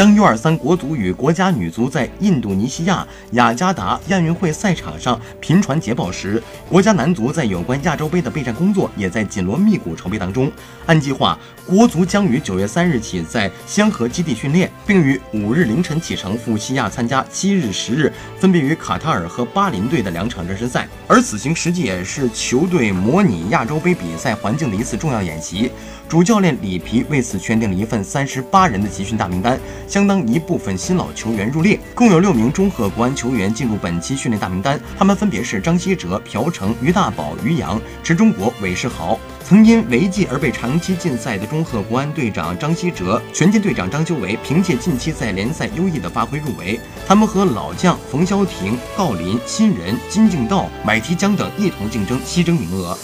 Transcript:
当 U23 国足与国家女足在印度尼西亚雅加达亚运会赛场上频传捷报时，国家男足在有关亚洲杯的备战工作也在紧锣密鼓筹备当中。按计划，国足将于九月三日起在香河基地训练，并于五日凌晨启程赴西亚参加七日、十日分别与卡塔尔和巴林队的两场热身赛。而此行实际也是球队模拟亚洲杯比赛环境的一次重要演习。主教练里皮为此圈定了一份三十八人的集训大名单。相当一部分新老球员入列，共有六名中赫国安球员进入本期训练大名单，他们分别是张稀哲、朴成、于大宝、于洋、池中国、韦世豪。曾因违纪而被长期禁赛的中赫国安队长张稀哲、全健队长张修为，凭借近期在联赛优异的发挥入围。他们和老将冯潇霆、郜林、新人金敬道、买提江等一同竞争西征名额。